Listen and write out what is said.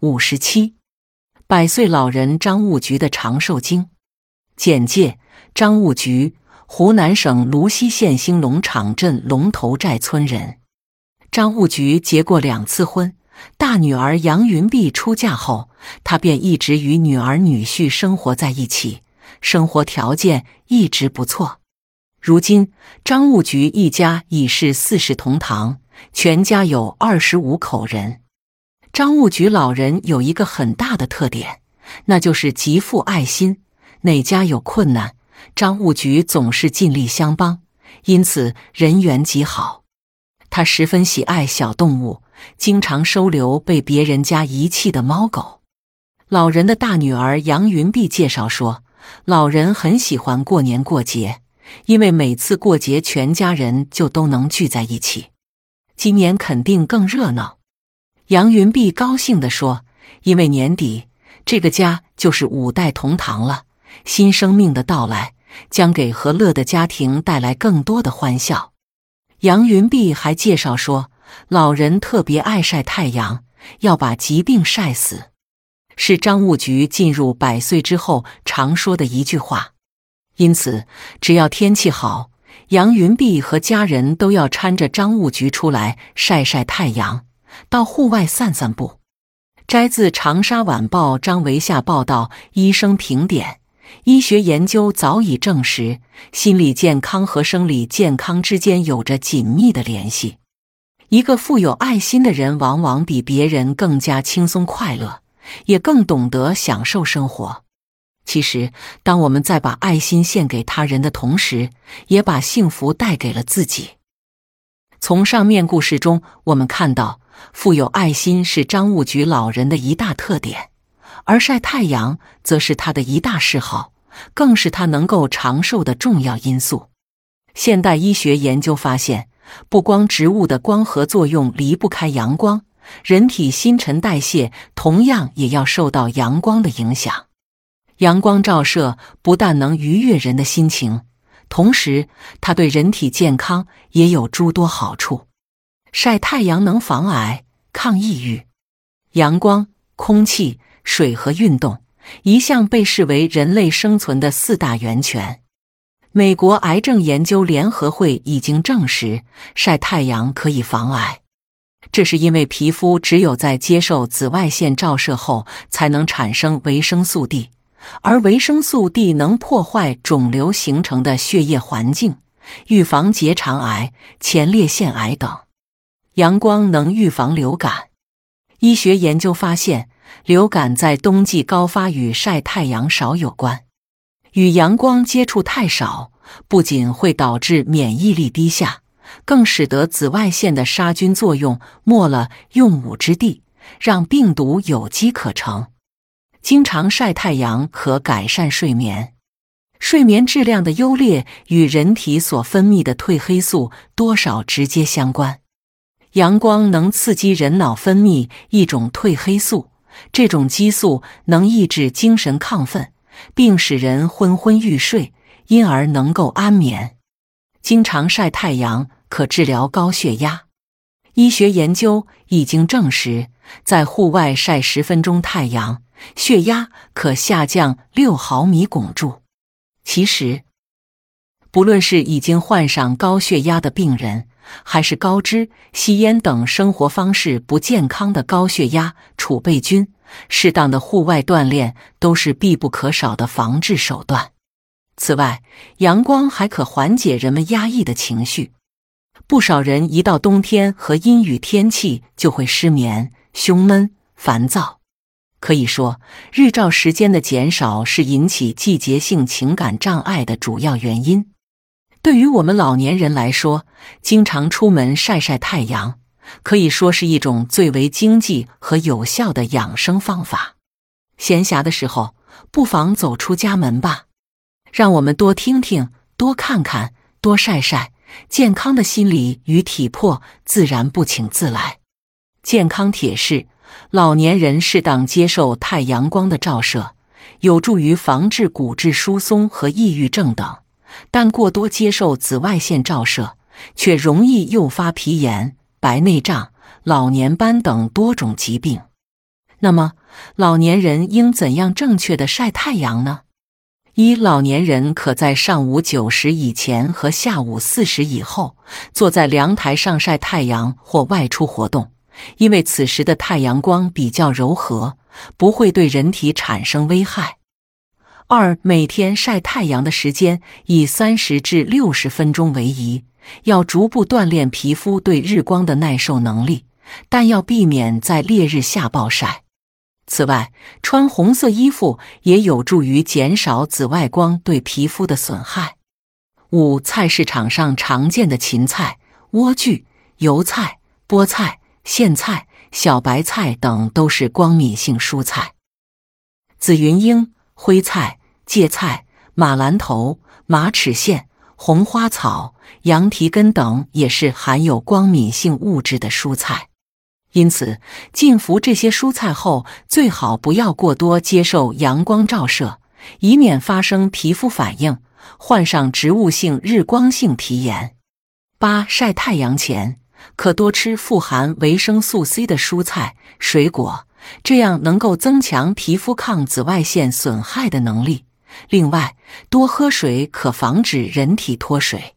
五十七，百岁老人张悟局的长寿经简介：张务局，湖南省泸溪县兴隆场镇龙头寨村人。张务局结过两次婚，大女儿杨云碧出嫁后，他便一直与女儿女婿生活在一起，生活条件一直不错。如今，张务局一家已是四世同堂，全家有二十五口人。张务局老人有一个很大的特点，那就是极富爱心。哪家有困难，张务局总是尽力相帮，因此人缘极好。他十分喜爱小动物，经常收留被别人家遗弃的猫狗。老人的大女儿杨云碧介绍说，老人很喜欢过年过节，因为每次过节全家人就都能聚在一起。今年肯定更热闹。杨云碧高兴地说：“因为年底这个家就是五代同堂了，新生命的到来将给和乐的家庭带来更多的欢笑。”杨云碧还介绍说，老人特别爱晒太阳，要把疾病晒死，是张悟局进入百岁之后常说的一句话。因此，只要天气好，杨云碧和家人都要搀着张悟局出来晒晒太阳。到户外散散步。摘自《长沙晚报》张维夏报道。医生评点：医学研究早已证实，心理健康和生理健康之间有着紧密的联系。一个富有爱心的人，往往比别人更加轻松快乐，也更懂得享受生活。其实，当我们在把爱心献给他人的同时，也把幸福带给了自己。从上面故事中，我们看到。富有爱心是张务局老人的一大特点，而晒太阳则是他的一大嗜好，更是他能够长寿的重要因素。现代医学研究发现，不光植物的光合作用离不开阳光，人体新陈代谢同样也要受到阳光的影响。阳光照射不但能愉悦人的心情，同时它对人体健康也有诸多好处。晒太阳能防癌、抗抑郁。阳光、空气、水和运动一向被视为人类生存的四大源泉。美国癌症研究联合会已经证实，晒太阳可以防癌。这是因为皮肤只有在接受紫外线照射后，才能产生维生素 D，而维生素 D 能破坏肿瘤形成的血液环境，预防结肠癌、前列腺癌等。阳光能预防流感。医学研究发现，流感在冬季高发与晒太阳少有关。与阳光接触太少，不仅会导致免疫力低下，更使得紫外线的杀菌作用没了用武之地，让病毒有机可乘。经常晒太阳可改善睡眠，睡眠质量的优劣与人体所分泌的褪黑素多少直接相关。阳光能刺激人脑分泌一种褪黑素，这种激素能抑制精神亢奋，并使人昏昏欲睡，因而能够安眠。经常晒太阳可治疗高血压。医学研究已经证实，在户外晒十分钟太阳，血压可下降六毫米汞柱。其实，不论是已经患上高血压的病人，还是高脂、吸烟等生活方式不健康的高血压储备军，适当的户外锻炼都是必不可少的防治手段。此外，阳光还可缓解人们压抑的情绪。不少人一到冬天和阴雨天气就会失眠、胸闷、烦躁。可以说，日照时间的减少是引起季节性情感障碍的主要原因。对于我们老年人来说，经常出门晒晒太阳，可以说是一种最为经济和有效的养生方法。闲暇的时候，不妨走出家门吧，让我们多听听、多看看、多晒晒，健康的心理与体魄自然不请自来。健康铁是：老年人适当接受太阳光的照射，有助于防治骨质疏松和抑郁症等。但过多接受紫外线照射，却容易诱发皮炎、白内障、老年斑等多种疾病。那么，老年人应怎样正确的晒太阳呢？一、老年人可在上午九时以前和下午四时以后坐在阳台上晒太阳或外出活动，因为此时的太阳光比较柔和，不会对人体产生危害。二、每天晒太阳的时间以三十至六十分钟为宜，要逐步锻炼皮肤对日光的耐受能力，但要避免在烈日下暴晒。此外，穿红色衣服也有助于减少紫外光对皮肤的损害。五、菜市场上常见的芹菜、莴苣、油菜、菠菜、苋菜、小白菜等都是光敏性蔬菜。紫云英、灰菜、芥菜、马兰头、马齿苋、红花草、羊蹄根等也是含有光敏性物质的蔬菜。因此，进服这些蔬菜后，最好不要过多接受阳光照射，以免发生皮肤反应，患上植物性日光性皮炎。八晒太阳前可多吃富含维生素 C 的蔬菜水果，这样能够增强皮肤抗紫外线损害的能力。另外，多喝水可防止人体脱水。